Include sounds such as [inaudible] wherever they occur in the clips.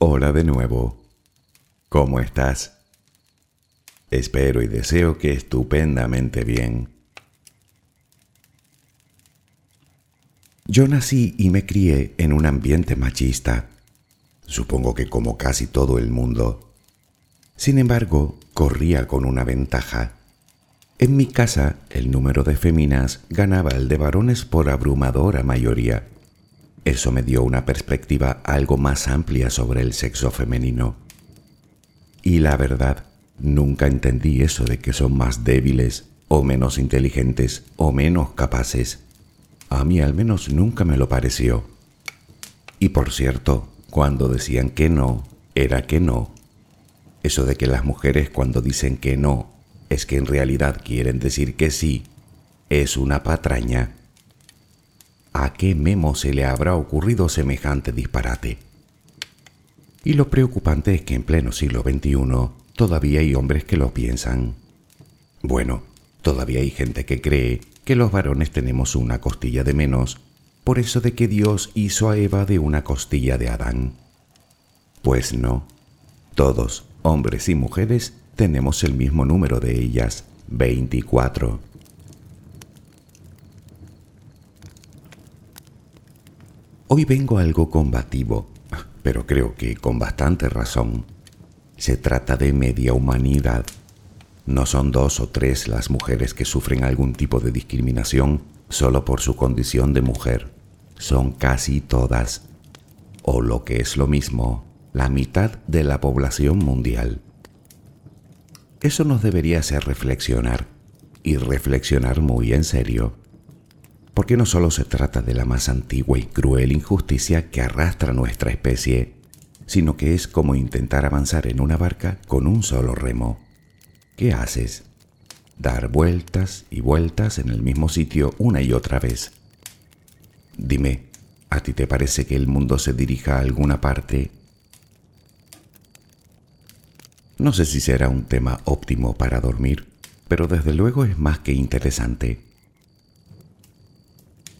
Hola de nuevo. ¿Cómo estás? Espero y deseo que estupendamente bien. Yo nací y me crié en un ambiente machista, supongo que como casi todo el mundo. Sin embargo, corría con una ventaja. En mi casa, el número de féminas ganaba el de varones por abrumadora mayoría. Eso me dio una perspectiva algo más amplia sobre el sexo femenino. Y la verdad, nunca entendí eso de que son más débiles o menos inteligentes o menos capaces. A mí al menos nunca me lo pareció. Y por cierto, cuando decían que no, era que no. Eso de que las mujeres cuando dicen que no es que en realidad quieren decir que sí, es una patraña. ¿A qué Memo se le habrá ocurrido semejante disparate? Y lo preocupante es que en pleno siglo XXI todavía hay hombres que lo piensan. Bueno, todavía hay gente que cree que los varones tenemos una costilla de menos por eso de que Dios hizo a Eva de una costilla de Adán. Pues no, todos, hombres y mujeres, tenemos el mismo número de ellas, 24. Hoy vengo algo combativo, pero creo que con bastante razón. Se trata de media humanidad. No son dos o tres las mujeres que sufren algún tipo de discriminación solo por su condición de mujer. Son casi todas, o lo que es lo mismo, la mitad de la población mundial. Eso nos debería hacer reflexionar, y reflexionar muy en serio porque no solo se trata de la más antigua y cruel injusticia que arrastra nuestra especie, sino que es como intentar avanzar en una barca con un solo remo. ¿Qué haces? Dar vueltas y vueltas en el mismo sitio una y otra vez. Dime, ¿a ti te parece que el mundo se dirija a alguna parte? No sé si será un tema óptimo para dormir, pero desde luego es más que interesante.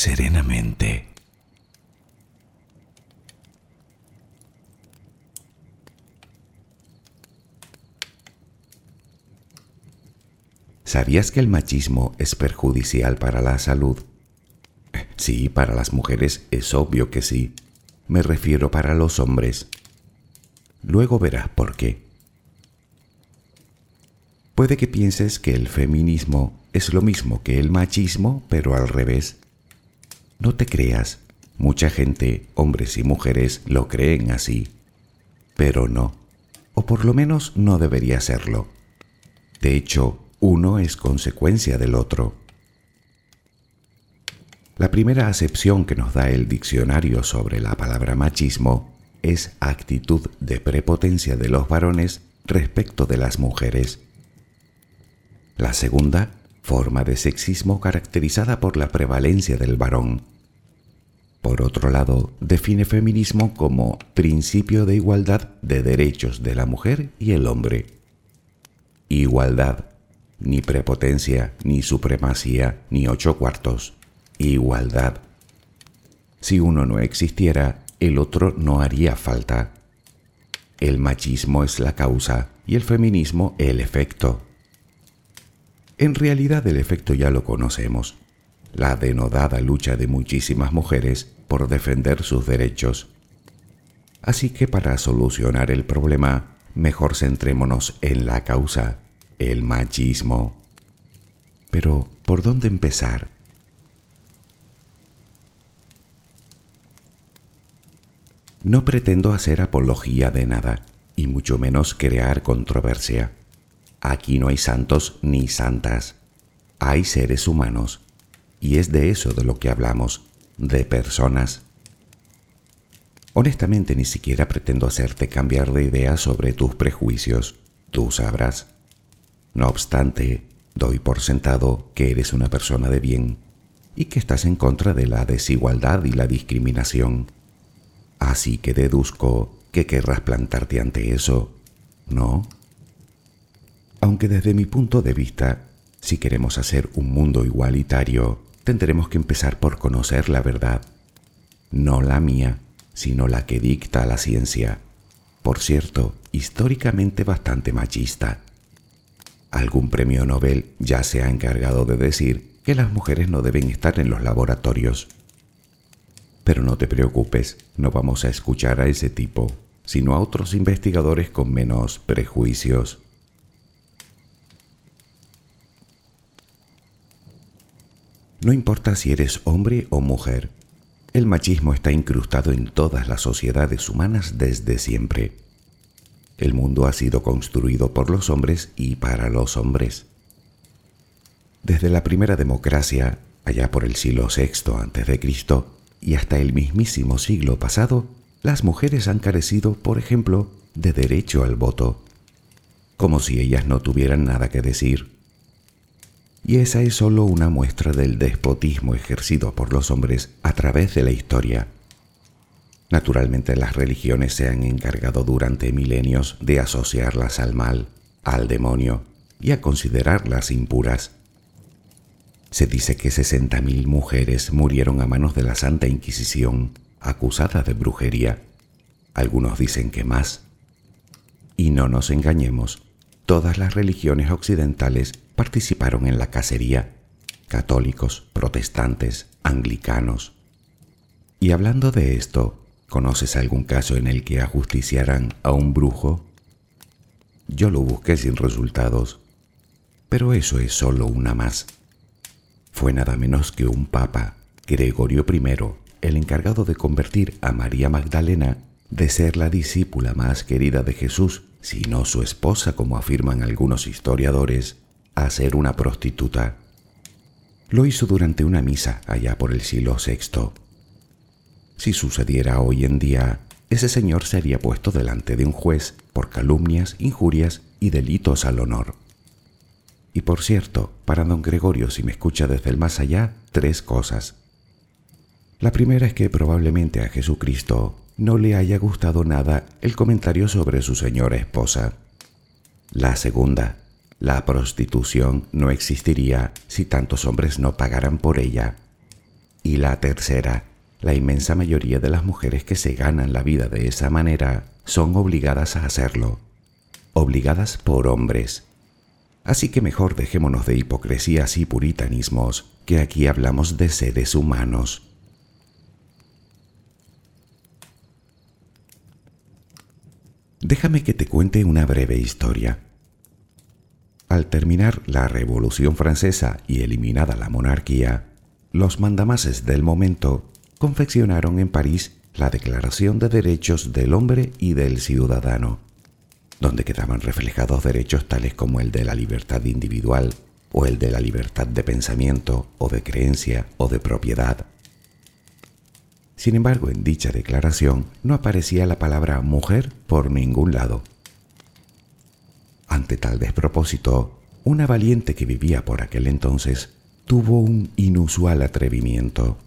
serenamente. ¿Sabías que el machismo es perjudicial para la salud? Sí, para las mujeres es obvio que sí. Me refiero para los hombres. Luego verás por qué. Puede que pienses que el feminismo es lo mismo que el machismo, pero al revés. No te creas, mucha gente, hombres y mujeres, lo creen así. Pero no, o por lo menos no debería serlo. De hecho, uno es consecuencia del otro. La primera acepción que nos da el diccionario sobre la palabra machismo es actitud de prepotencia de los varones respecto de las mujeres. La segunda forma de sexismo caracterizada por la prevalencia del varón. Por otro lado, define feminismo como principio de igualdad de derechos de la mujer y el hombre. Igualdad, ni prepotencia, ni supremacía, ni ocho cuartos. Igualdad. Si uno no existiera, el otro no haría falta. El machismo es la causa y el feminismo el efecto. En realidad el efecto ya lo conocemos, la denodada lucha de muchísimas mujeres por defender sus derechos. Así que para solucionar el problema, mejor centrémonos en la causa, el machismo. Pero, ¿por dónde empezar? No pretendo hacer apología de nada, y mucho menos crear controversia. Aquí no hay santos ni santas, hay seres humanos, y es de eso de lo que hablamos, de personas. Honestamente ni siquiera pretendo hacerte cambiar de idea sobre tus prejuicios, tú sabrás. No obstante, doy por sentado que eres una persona de bien y que estás en contra de la desigualdad y la discriminación. Así que deduzco que querrás plantarte ante eso, ¿no? Aunque desde mi punto de vista, si queremos hacer un mundo igualitario, tendremos que empezar por conocer la verdad, no la mía, sino la que dicta la ciencia, por cierto, históricamente bastante machista. Algún premio Nobel ya se ha encargado de decir que las mujeres no deben estar en los laboratorios. Pero no te preocupes, no vamos a escuchar a ese tipo, sino a otros investigadores con menos prejuicios. No importa si eres hombre o mujer, el machismo está incrustado en todas las sociedades humanas desde siempre. el mundo ha sido construido por los hombres y para los hombres. Desde la primera democracia, allá por el siglo VI a.C., y hasta el mismísimo siglo pasado, las mujeres han carecido, por ejemplo, de derecho al voto, como si ellas no tuvieran nada que decir. Y esa es solo una muestra del despotismo ejercido por los hombres a través de la historia. Naturalmente las religiones se han encargado durante milenios de asociarlas al mal, al demonio y a considerarlas impuras. Se dice que 60.000 mujeres murieron a manos de la Santa Inquisición, acusadas de brujería. Algunos dicen que más. Y no nos engañemos, todas las religiones occidentales participaron en la cacería, católicos, protestantes, anglicanos. Y hablando de esto, ¿Conoces algún caso en el que ajusticiaran a un brujo? Yo lo busqué sin resultados, pero eso es solo una más. Fue nada menos que un papa, Gregorio I, el encargado de convertir a María Magdalena de ser la discípula más querida de Jesús, si no su esposa, como afirman algunos historiadores, a ser una prostituta. Lo hizo durante una misa allá por el siglo VI. Si sucediera hoy en día, ese señor sería puesto delante de un juez por calumnias, injurias y delitos al honor. Y por cierto, para don Gregorio, si me escucha desde el más allá, tres cosas. La primera es que probablemente a Jesucristo no le haya gustado nada el comentario sobre su señora esposa. La segunda, la prostitución no existiría si tantos hombres no pagaran por ella. Y la tercera, la inmensa mayoría de las mujeres que se ganan la vida de esa manera son obligadas a hacerlo, obligadas por hombres. Así que mejor dejémonos de hipocresías y puritanismos, que aquí hablamos de seres humanos. Déjame que te cuente una breve historia. Al terminar la Revolución Francesa y eliminada la monarquía, los mandamases del momento confeccionaron en París la Declaración de Derechos del Hombre y del Ciudadano, donde quedaban reflejados derechos tales como el de la libertad individual o el de la libertad de pensamiento o de creencia o de propiedad. Sin embargo, en dicha declaración no aparecía la palabra mujer por ningún lado. Ante tal despropósito, una valiente que vivía por aquel entonces tuvo un inusual atrevimiento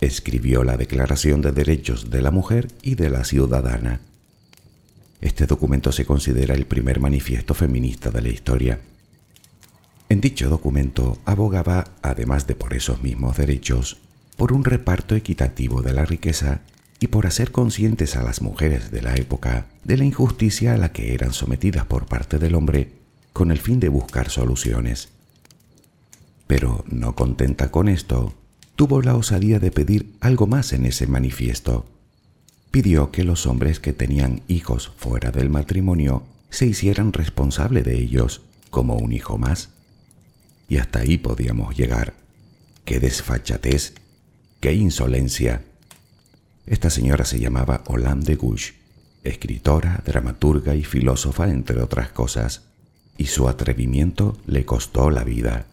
escribió la Declaración de Derechos de la Mujer y de la Ciudadana. Este documento se considera el primer manifiesto feminista de la historia. En dicho documento abogaba, además de por esos mismos derechos, por un reparto equitativo de la riqueza y por hacer conscientes a las mujeres de la época de la injusticia a la que eran sometidas por parte del hombre con el fin de buscar soluciones. Pero no contenta con esto, tuvo la osadía de pedir algo más en ese manifiesto. Pidió que los hombres que tenían hijos fuera del matrimonio se hicieran responsable de ellos como un hijo más. Y hasta ahí podíamos llegar. ¡Qué desfachatez! ¡Qué insolencia! Esta señora se llamaba Hollande de Gouche, escritora, dramaturga y filósofa entre otras cosas, y su atrevimiento le costó la vida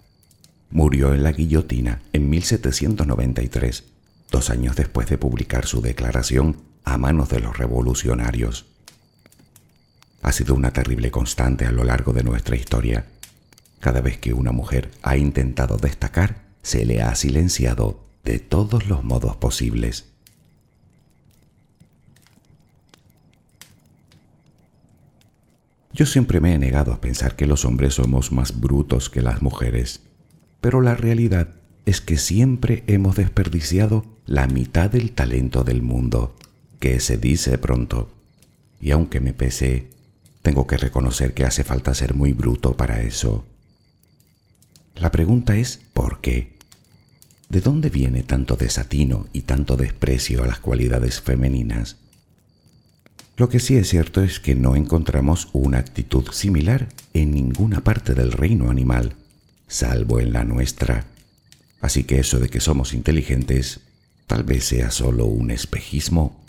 murió en la guillotina en 1793, dos años después de publicar su declaración a manos de los revolucionarios. Ha sido una terrible constante a lo largo de nuestra historia. Cada vez que una mujer ha intentado destacar, se le ha silenciado de todos los modos posibles. Yo siempre me he negado a pensar que los hombres somos más brutos que las mujeres pero la realidad es que siempre hemos desperdiciado la mitad del talento del mundo, que se dice pronto. Y aunque me pese, tengo que reconocer que hace falta ser muy bruto para eso. La pregunta es ¿por qué? ¿De dónde viene tanto desatino y tanto desprecio a las cualidades femeninas? Lo que sí es cierto es que no encontramos una actitud similar en ninguna parte del reino animal salvo en la nuestra. Así que eso de que somos inteligentes tal vez sea solo un espejismo.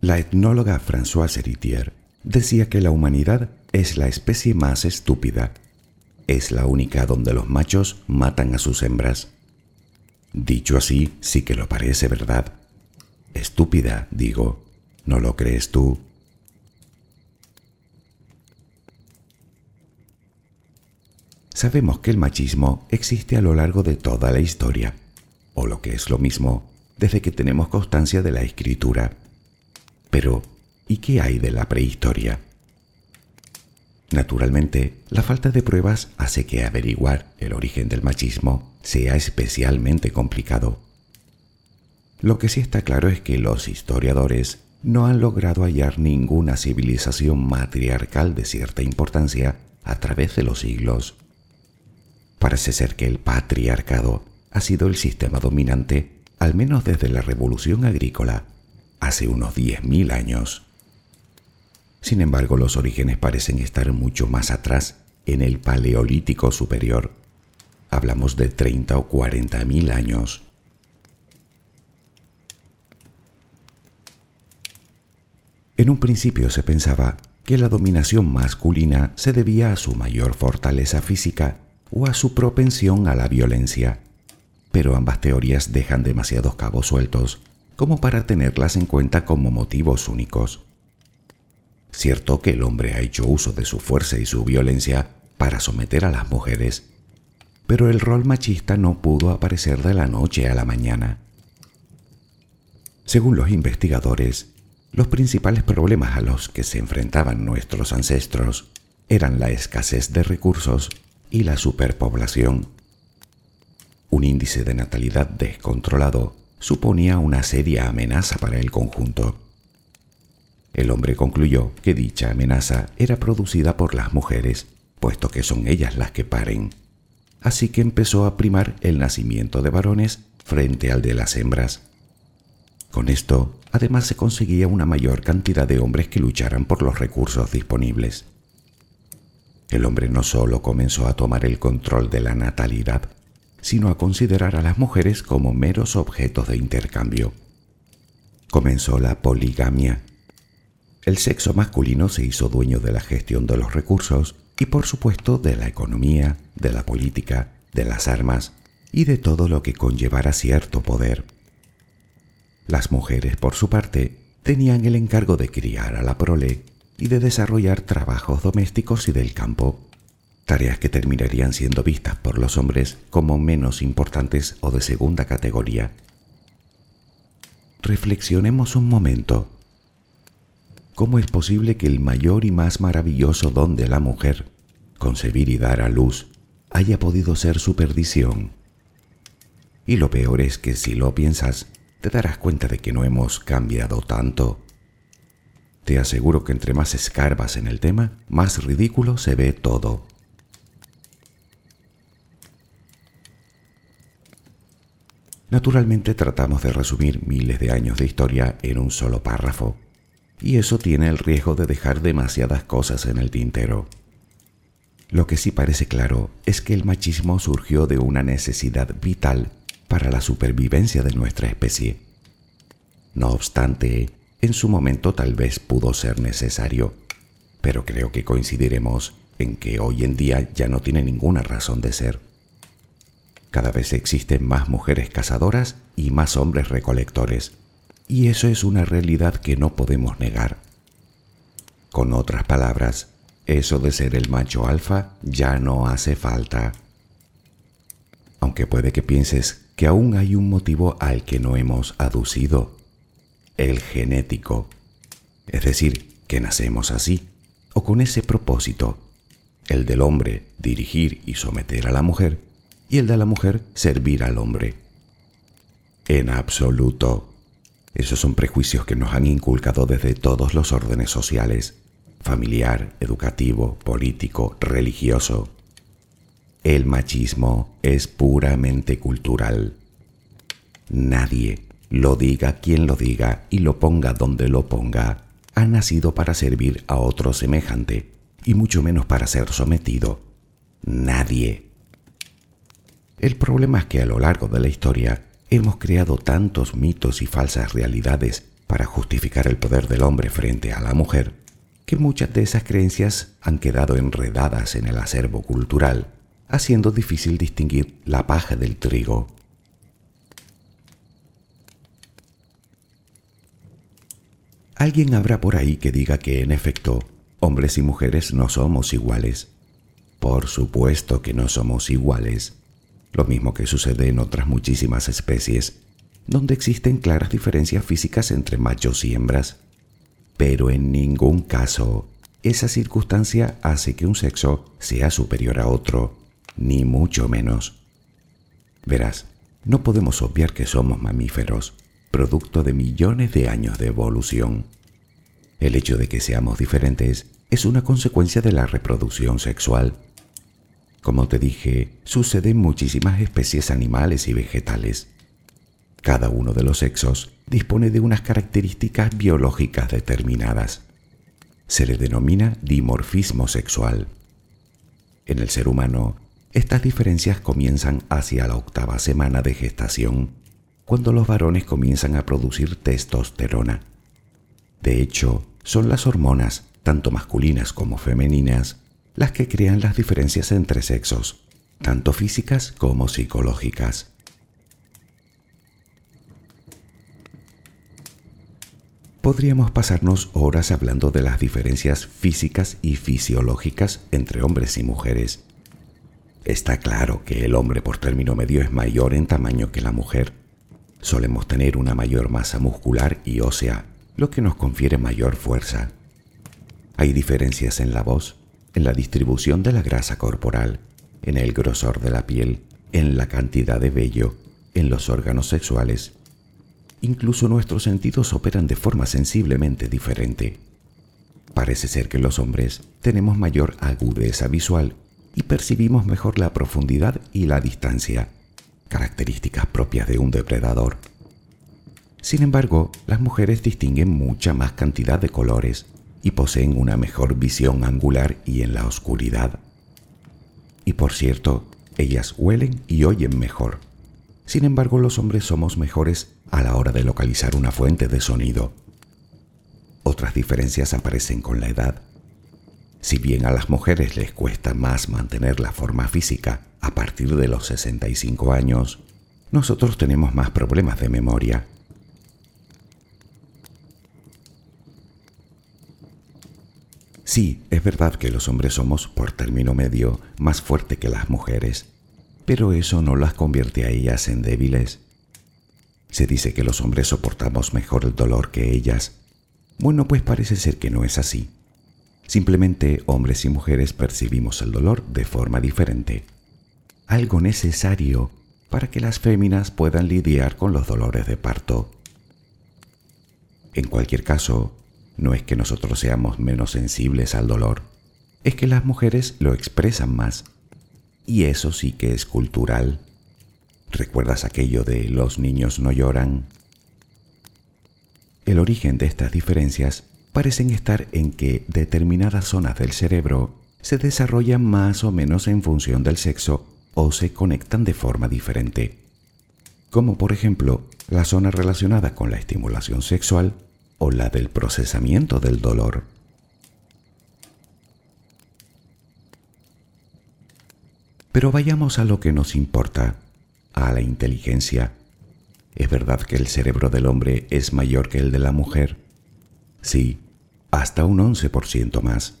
La etnóloga Françoise Héritier decía que la humanidad es la especie más estúpida. Es la única donde los machos matan a sus hembras. Dicho así, sí que lo parece verdad. Estúpida, digo. ¿No lo crees tú? Sabemos que el machismo existe a lo largo de toda la historia, o lo que es lo mismo, desde que tenemos constancia de la escritura. Pero, ¿y qué hay de la prehistoria? Naturalmente, la falta de pruebas hace que averiguar el origen del machismo sea especialmente complicado. Lo que sí está claro es que los historiadores no han logrado hallar ninguna civilización matriarcal de cierta importancia a través de los siglos. Parece ser que el patriarcado ha sido el sistema dominante al menos desde la revolución agrícola, hace unos 10.000 años. Sin embargo, los orígenes parecen estar mucho más atrás, en el Paleolítico Superior. Hablamos de 30 o 40.000 años. En un principio se pensaba que la dominación masculina se debía a su mayor fortaleza física o a su propensión a la violencia, pero ambas teorías dejan demasiados cabos sueltos como para tenerlas en cuenta como motivos únicos. Cierto que el hombre ha hecho uso de su fuerza y su violencia para someter a las mujeres, pero el rol machista no pudo aparecer de la noche a la mañana. Según los investigadores, los principales problemas a los que se enfrentaban nuestros ancestros eran la escasez de recursos y la superpoblación. Un índice de natalidad descontrolado suponía una seria amenaza para el conjunto. El hombre concluyó que dicha amenaza era producida por las mujeres, puesto que son ellas las que paren. Así que empezó a primar el nacimiento de varones frente al de las hembras. Con esto, además se conseguía una mayor cantidad de hombres que lucharan por los recursos disponibles. El hombre no solo comenzó a tomar el control de la natalidad, sino a considerar a las mujeres como meros objetos de intercambio. Comenzó la poligamia. El sexo masculino se hizo dueño de la gestión de los recursos y por supuesto de la economía, de la política, de las armas y de todo lo que conllevara cierto poder. Las mujeres, por su parte, tenían el encargo de criar a la prole y de desarrollar trabajos domésticos y del campo, tareas que terminarían siendo vistas por los hombres como menos importantes o de segunda categoría. Reflexionemos un momento. ¿Cómo es posible que el mayor y más maravilloso don de la mujer, concebir y dar a luz, haya podido ser su perdición? Y lo peor es que si lo piensas, te darás cuenta de que no hemos cambiado tanto te aseguro que entre más escarbas en el tema, más ridículo se ve todo. Naturalmente tratamos de resumir miles de años de historia en un solo párrafo, y eso tiene el riesgo de dejar demasiadas cosas en el tintero. Lo que sí parece claro es que el machismo surgió de una necesidad vital para la supervivencia de nuestra especie. No obstante, en su momento tal vez pudo ser necesario, pero creo que coincidiremos en que hoy en día ya no tiene ninguna razón de ser. Cada vez existen más mujeres cazadoras y más hombres recolectores, y eso es una realidad que no podemos negar. Con otras palabras, eso de ser el macho alfa ya no hace falta. Aunque puede que pienses que aún hay un motivo al que no hemos aducido el genético, es decir, que nacemos así, o con ese propósito, el del hombre dirigir y someter a la mujer, y el de la mujer servir al hombre. En absoluto. Esos son prejuicios que nos han inculcado desde todos los órdenes sociales, familiar, educativo, político, religioso. El machismo es puramente cultural. Nadie lo diga quien lo diga y lo ponga donde lo ponga, ha nacido para servir a otro semejante, y mucho menos para ser sometido. Nadie. El problema es que a lo largo de la historia hemos creado tantos mitos y falsas realidades para justificar el poder del hombre frente a la mujer, que muchas de esas creencias han quedado enredadas en el acervo cultural, haciendo difícil distinguir la paja del trigo. Alguien habrá por ahí que diga que, en efecto, hombres y mujeres no somos iguales. Por supuesto que no somos iguales. Lo mismo que sucede en otras muchísimas especies, donde existen claras diferencias físicas entre machos y hembras. Pero en ningún caso esa circunstancia hace que un sexo sea superior a otro, ni mucho menos. Verás, no podemos obviar que somos mamíferos producto de millones de años de evolución. El hecho de que seamos diferentes es una consecuencia de la reproducción sexual. Como te dije, sucede en muchísimas especies animales y vegetales. Cada uno de los sexos dispone de unas características biológicas determinadas. Se le denomina dimorfismo sexual. En el ser humano, estas diferencias comienzan hacia la octava semana de gestación cuando los varones comienzan a producir testosterona. De hecho, son las hormonas, tanto masculinas como femeninas, las que crean las diferencias entre sexos, tanto físicas como psicológicas. Podríamos pasarnos horas hablando de las diferencias físicas y fisiológicas entre hombres y mujeres. Está claro que el hombre por término medio es mayor en tamaño que la mujer, Solemos tener una mayor masa muscular y ósea, lo que nos confiere mayor fuerza. Hay diferencias en la voz, en la distribución de la grasa corporal, en el grosor de la piel, en la cantidad de vello, en los órganos sexuales. Incluso nuestros sentidos operan de forma sensiblemente diferente. Parece ser que los hombres tenemos mayor agudeza visual y percibimos mejor la profundidad y la distancia características propias de un depredador. Sin embargo, las mujeres distinguen mucha más cantidad de colores y poseen una mejor visión angular y en la oscuridad. Y por cierto, ellas huelen y oyen mejor. Sin embargo, los hombres somos mejores a la hora de localizar una fuente de sonido. Otras diferencias aparecen con la edad. Si bien a las mujeres les cuesta más mantener la forma física a partir de los 65 años, nosotros tenemos más problemas de memoria. Sí, es verdad que los hombres somos, por término medio, más fuertes que las mujeres, pero eso no las convierte a ellas en débiles. Se dice que los hombres soportamos mejor el dolor que ellas. Bueno, pues parece ser que no es así. Simplemente hombres y mujeres percibimos el dolor de forma diferente algo necesario para que las féminas puedan lidiar con los dolores de parto. En cualquier caso, no es que nosotros seamos menos sensibles al dolor, es que las mujeres lo expresan más. Y eso sí que es cultural. ¿Recuerdas aquello de los niños no lloran? El origen de estas diferencias parecen estar en que determinadas zonas del cerebro se desarrollan más o menos en función del sexo o se conectan de forma diferente, como por ejemplo la zona relacionada con la estimulación sexual o la del procesamiento del dolor. Pero vayamos a lo que nos importa, a la inteligencia. ¿Es verdad que el cerebro del hombre es mayor que el de la mujer? Sí, hasta un 11% más.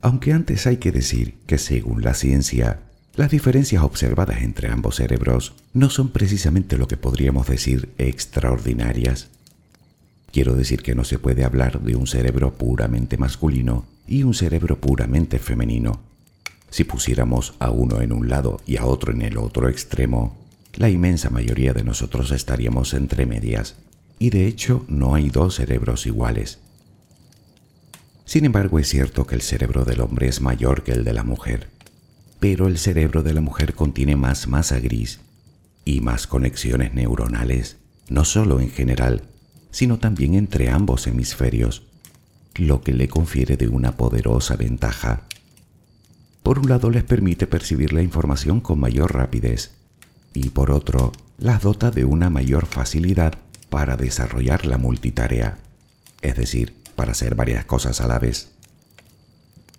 Aunque antes hay que decir que según la ciencia, las diferencias observadas entre ambos cerebros no son precisamente lo que podríamos decir extraordinarias. Quiero decir que no se puede hablar de un cerebro puramente masculino y un cerebro puramente femenino. Si pusiéramos a uno en un lado y a otro en el otro extremo, la inmensa mayoría de nosotros estaríamos entre medias, y de hecho no hay dos cerebros iguales. Sin embargo, es cierto que el cerebro del hombre es mayor que el de la mujer pero el cerebro de la mujer contiene más masa gris y más conexiones neuronales, no solo en general, sino también entre ambos hemisferios, lo que le confiere de una poderosa ventaja. Por un lado les permite percibir la información con mayor rapidez y por otro las dota de una mayor facilidad para desarrollar la multitarea, es decir, para hacer varias cosas a la vez.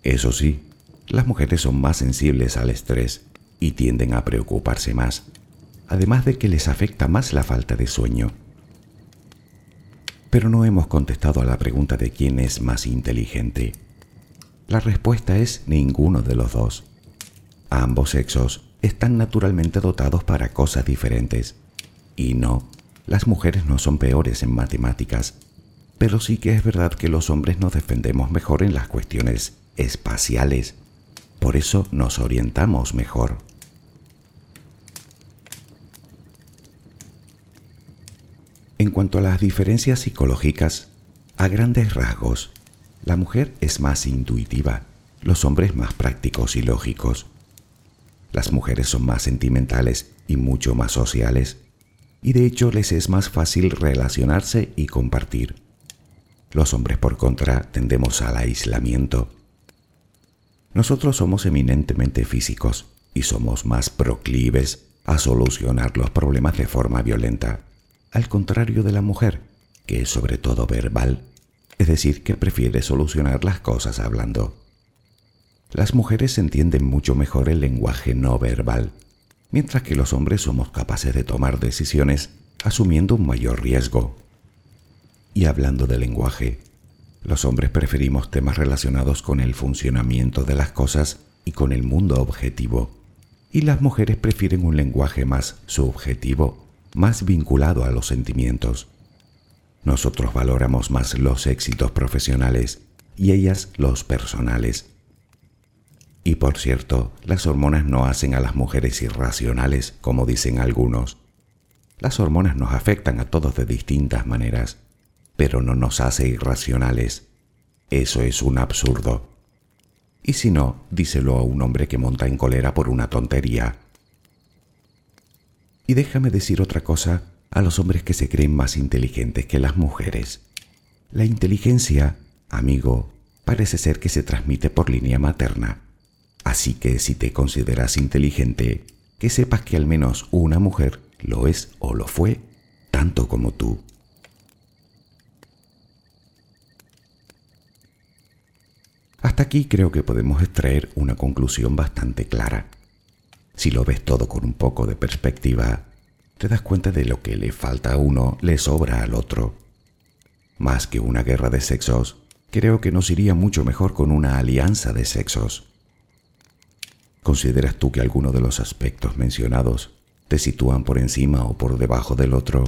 Eso sí, las mujeres son más sensibles al estrés y tienden a preocuparse más, además de que les afecta más la falta de sueño. Pero no hemos contestado a la pregunta de quién es más inteligente. La respuesta es ninguno de los dos. Ambos sexos están naturalmente dotados para cosas diferentes. Y no, las mujeres no son peores en matemáticas, pero sí que es verdad que los hombres nos defendemos mejor en las cuestiones espaciales. Por eso nos orientamos mejor. En cuanto a las diferencias psicológicas, a grandes rasgos, la mujer es más intuitiva, los hombres más prácticos y lógicos. Las mujeres son más sentimentales y mucho más sociales, y de hecho les es más fácil relacionarse y compartir. Los hombres por contra tendemos al aislamiento. Nosotros somos eminentemente físicos y somos más proclives a solucionar los problemas de forma violenta al contrario de la mujer, que es sobre todo verbal, es decir, que prefiere solucionar las cosas hablando. Las mujeres entienden mucho mejor el lenguaje no verbal, mientras que los hombres somos capaces de tomar decisiones asumiendo un mayor riesgo. Y hablando de lenguaje, los hombres preferimos temas relacionados con el funcionamiento de las cosas y con el mundo objetivo, y las mujeres prefieren un lenguaje más subjetivo más vinculado a los sentimientos. Nosotros valoramos más los éxitos profesionales y ellas los personales. Y por cierto, las hormonas no hacen a las mujeres irracionales, como dicen algunos. Las hormonas nos afectan a todos de distintas maneras, pero no nos hace irracionales. Eso es un absurdo. Y si no, díselo a un hombre que monta en cólera por una tontería. Y déjame decir otra cosa a los hombres que se creen más inteligentes que las mujeres. La inteligencia, amigo, parece ser que se transmite por línea materna. Así que si te consideras inteligente, que sepas que al menos una mujer lo es o lo fue, tanto como tú. Hasta aquí creo que podemos extraer una conclusión bastante clara. Si lo ves todo con un poco de perspectiva, te das cuenta de lo que le falta a uno le sobra al otro. Más que una guerra de sexos, creo que nos iría mucho mejor con una alianza de sexos. ¿Consideras tú que alguno de los aspectos mencionados te sitúan por encima o por debajo del otro?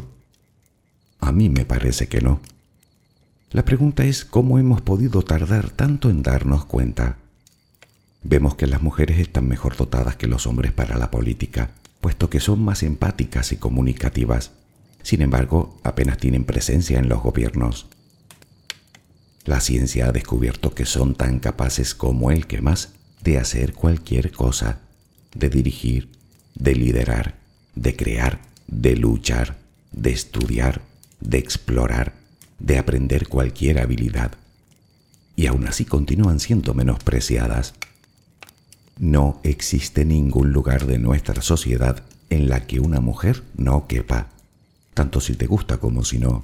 A mí me parece que no. La pregunta es cómo hemos podido tardar tanto en darnos cuenta. Vemos que las mujeres están mejor dotadas que los hombres para la política, puesto que son más empáticas y comunicativas. Sin embargo, apenas tienen presencia en los gobiernos. La ciencia ha descubierto que son tan capaces como el que más de hacer cualquier cosa, de dirigir, de liderar, de crear, de luchar, de estudiar, de explorar, de aprender cualquier habilidad. Y aún así continúan siendo menospreciadas no existe ningún lugar de nuestra sociedad en la que una mujer no quepa, tanto si te gusta como si no.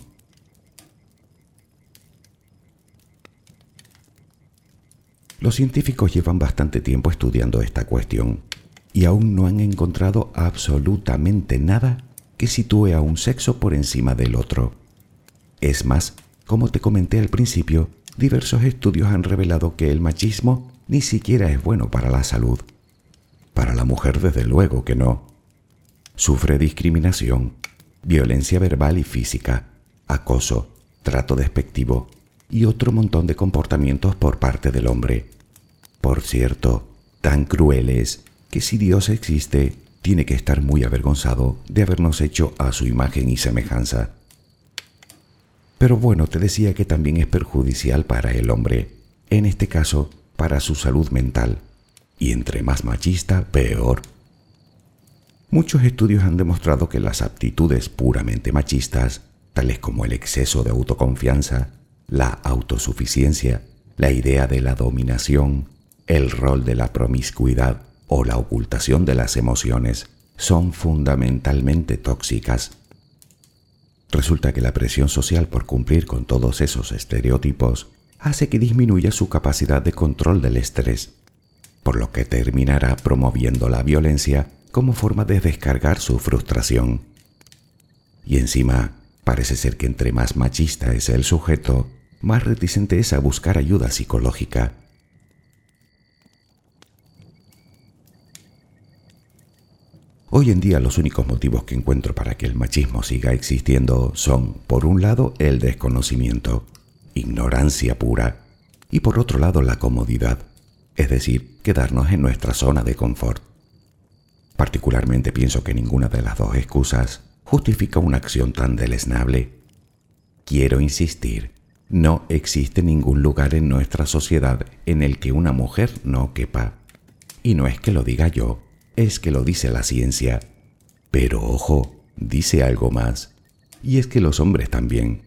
Los científicos llevan bastante tiempo estudiando esta cuestión y aún no han encontrado absolutamente nada que sitúe a un sexo por encima del otro. Es más, como te comenté al principio, diversos estudios han revelado que el machismo ni siquiera es bueno para la salud. Para la mujer desde luego que no. Sufre discriminación, violencia verbal y física, acoso, trato despectivo y otro montón de comportamientos por parte del hombre. Por cierto, tan crueles que si Dios existe, tiene que estar muy avergonzado de habernos hecho a su imagen y semejanza. Pero bueno, te decía que también es perjudicial para el hombre, en este caso para su salud mental, y entre más machista, peor. Muchos estudios han demostrado que las aptitudes puramente machistas, tales como el exceso de autoconfianza, la autosuficiencia, la idea de la dominación, el rol de la promiscuidad o la ocultación de las emociones, son fundamentalmente tóxicas. Resulta que la presión social por cumplir con todos esos estereotipos hace que disminuya su capacidad de control del estrés, por lo que terminará promoviendo la violencia como forma de descargar su frustración. Y encima, parece ser que entre más machista es el sujeto, más reticente es a buscar ayuda psicológica. Hoy en día los únicos motivos que encuentro para que el machismo siga existiendo son, por un lado, el desconocimiento, ignorancia pura, y por otro lado, la comodidad, es decir, quedarnos en nuestra zona de confort. Particularmente pienso que ninguna de las dos excusas justifica una acción tan deleznable. Quiero insistir, no existe ningún lugar en nuestra sociedad en el que una mujer no quepa. Y no es que lo diga yo, es que lo dice la ciencia. Pero ojo, dice algo más. Y es que los hombres también.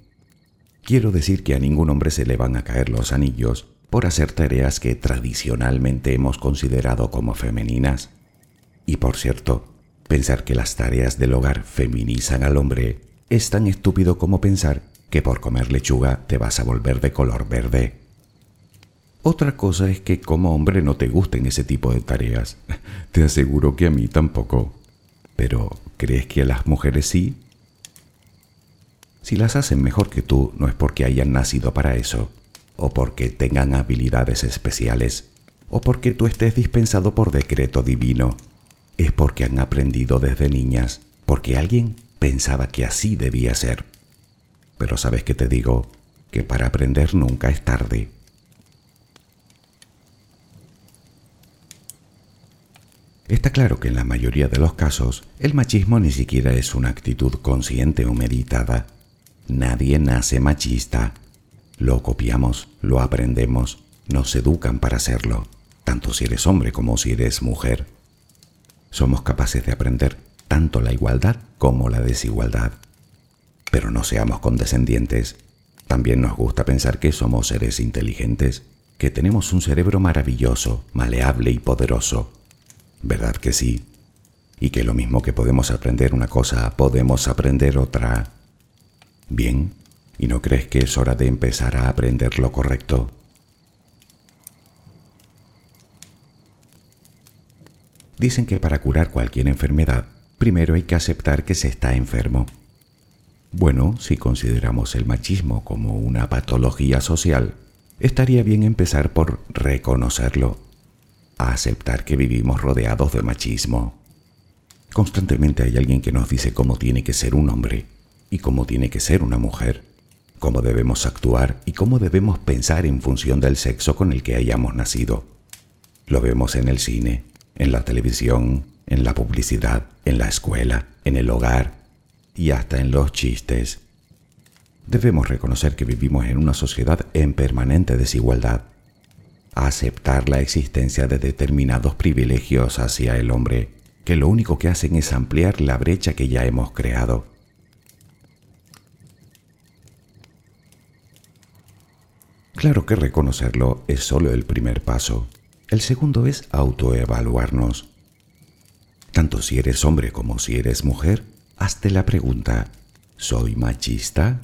Quiero decir que a ningún hombre se le van a caer los anillos por hacer tareas que tradicionalmente hemos considerado como femeninas. Y por cierto, pensar que las tareas del hogar feminizan al hombre es tan estúpido como pensar que por comer lechuga te vas a volver de color verde. Otra cosa es que como hombre no te gusten ese tipo de tareas. [laughs] Te aseguro que a mí tampoco. Pero, ¿crees que a las mujeres sí? Si las hacen mejor que tú, no es porque hayan nacido para eso, o porque tengan habilidades especiales, o porque tú estés dispensado por decreto divino. Es porque han aprendido desde niñas, porque alguien pensaba que así debía ser. Pero sabes que te digo que para aprender nunca es tarde. Está claro que en la mayoría de los casos el machismo ni siquiera es una actitud consciente o meditada. Nadie nace machista. Lo copiamos, lo aprendemos, nos educan para hacerlo, tanto si eres hombre como si eres mujer. Somos capaces de aprender tanto la igualdad como la desigualdad. Pero no seamos condescendientes. También nos gusta pensar que somos seres inteligentes, que tenemos un cerebro maravilloso, maleable y poderoso ¿Verdad que sí? Y que lo mismo que podemos aprender una cosa, podemos aprender otra. Bien, ¿y no crees que es hora de empezar a aprender lo correcto? Dicen que para curar cualquier enfermedad, primero hay que aceptar que se está enfermo. Bueno, si consideramos el machismo como una patología social, estaría bien empezar por reconocerlo a aceptar que vivimos rodeados de machismo. Constantemente hay alguien que nos dice cómo tiene que ser un hombre y cómo tiene que ser una mujer, cómo debemos actuar y cómo debemos pensar en función del sexo con el que hayamos nacido. Lo vemos en el cine, en la televisión, en la publicidad, en la escuela, en el hogar y hasta en los chistes. Debemos reconocer que vivimos en una sociedad en permanente desigualdad aceptar la existencia de determinados privilegios hacia el hombre, que lo único que hacen es ampliar la brecha que ya hemos creado. Claro que reconocerlo es solo el primer paso. El segundo es autoevaluarnos. Tanto si eres hombre como si eres mujer, hazte la pregunta, ¿soy machista?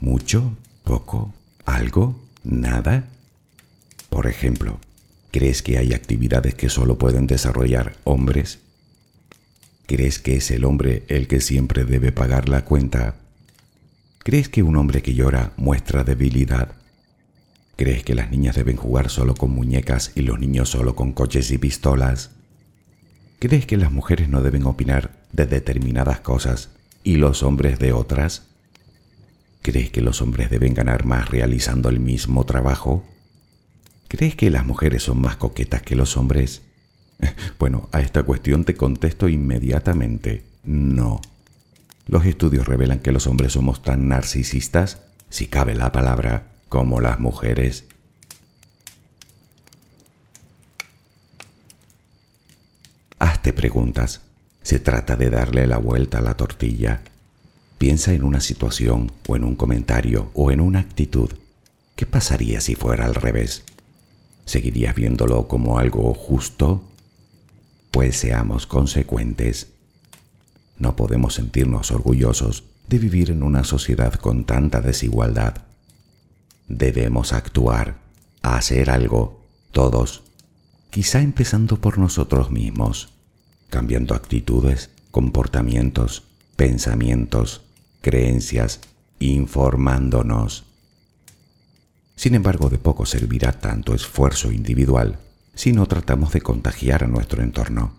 ¿Mucho? ¿Poco? ¿Algo? ¿Nada? Por ejemplo, ¿crees que hay actividades que solo pueden desarrollar hombres? ¿Crees que es el hombre el que siempre debe pagar la cuenta? ¿Crees que un hombre que llora muestra debilidad? ¿Crees que las niñas deben jugar solo con muñecas y los niños solo con coches y pistolas? ¿Crees que las mujeres no deben opinar de determinadas cosas y los hombres de otras? ¿Crees que los hombres deben ganar más realizando el mismo trabajo? ¿Crees que las mujeres son más coquetas que los hombres? [laughs] Bueno, a esta cuestión te contesto inmediatamente, no. Los estudios revelan que los hombres somos tan narcisistas, si cabe la palabra, como las mujeres. Hazte preguntas. Se trata de darle la vuelta a la tortilla. Piensa en una situación o en un comentario o en una actitud. ¿Qué pasaría si fuera al revés? ¿Seguirías viéndolo como algo justo? Pues seamos consecuentes. No podemos sentirnos orgullosos de vivir en una sociedad con tanta desigualdad. Debemos actuar, hacer algo, todos, quizá empezando por nosotros mismos, cambiando actitudes, comportamientos, pensamientos, creencias, informándonos. Sin embargo, de poco servirá tanto esfuerzo individual si no tratamos de contagiar a nuestro entorno,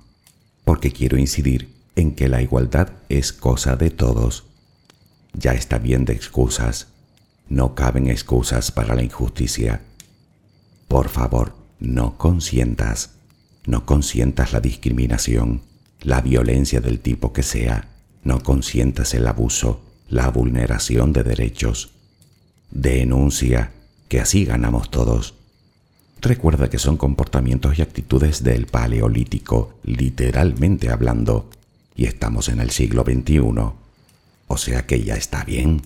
porque quiero incidir en que la igualdad es cosa de todos. Ya está bien de excusas, no caben excusas para la injusticia. Por favor, no consientas, no consientas la discriminación, la violencia del tipo que sea, no consientas el abuso, la vulneración de derechos. Denuncia, que así ganamos todos. Recuerda que son comportamientos y actitudes del Paleolítico, literalmente hablando, y estamos en el siglo XXI. O sea que ya está bien.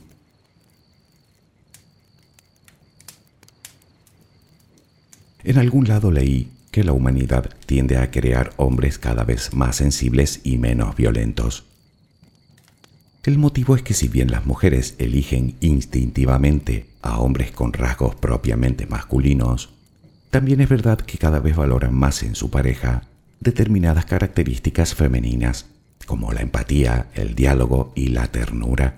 En algún lado leí que la humanidad tiende a crear hombres cada vez más sensibles y menos violentos. El motivo es que si bien las mujeres eligen instintivamente a hombres con rasgos propiamente masculinos, también es verdad que cada vez valoran más en su pareja determinadas características femeninas, como la empatía, el diálogo y la ternura.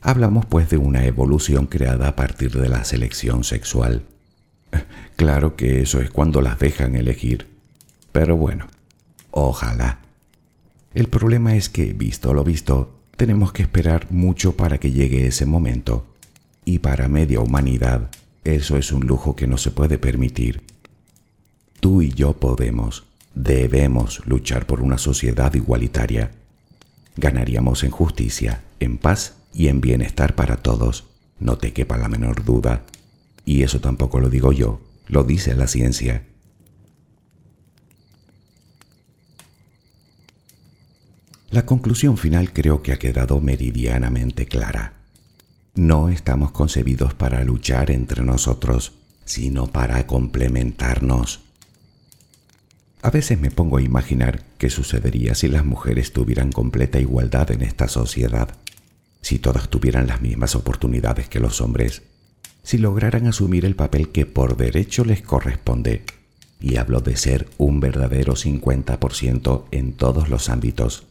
Hablamos pues de una evolución creada a partir de la selección sexual. [laughs] Claro que eso es cuando las dejan elegir, pero bueno, ojalá. El problema es que, visto lo visto, tenemos que esperar mucho para que llegue ese momento. Y para media humanidad, eso es un lujo que no se puede permitir. Tú y yo podemos, debemos luchar por una sociedad igualitaria. Ganaríamos en justicia, en paz y en bienestar para todos, no te quepa la menor duda. Y eso tampoco lo digo yo, lo dice la ciencia. La conclusión final creo que ha quedado meridianamente clara. No estamos concebidos para luchar entre nosotros, sino para complementarnos. A veces me pongo a imaginar qué sucedería si las mujeres tuvieran completa igualdad en esta sociedad, si todas tuvieran las mismas oportunidades que los hombres, si lograran asumir el papel que por derecho les corresponde, y hablo de ser un verdadero 50% en todos los ámbitos,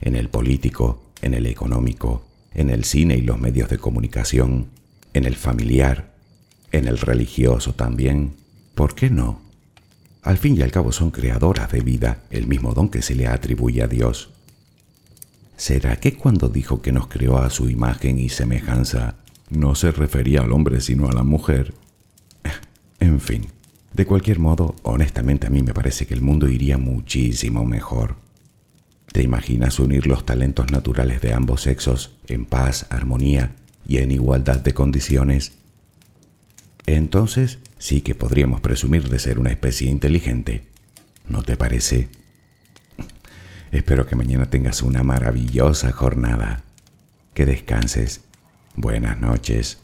en el político, en el económico, en el cine y los medios de comunicación, en el familiar, en el religioso también. ¿Por qué no? Al fin y al cabo son creadoras de vida, el mismo don que se le atribuye a Dios. ¿Será que cuando dijo que nos creó a su imagen y semejanza, no se refería al hombre sino a la mujer? En fin, de cualquier modo, honestamente a mí me parece que el mundo iría muchísimo mejor ¿Te imaginas unir los talentos naturales de ambos sexos en paz, armonía y en igualdad de condiciones? Entonces sí que podríamos presumir de ser una especie inteligente. ¿No te parece? Espero que mañana tengas una maravillosa jornada. Que descanses. Buenas noches.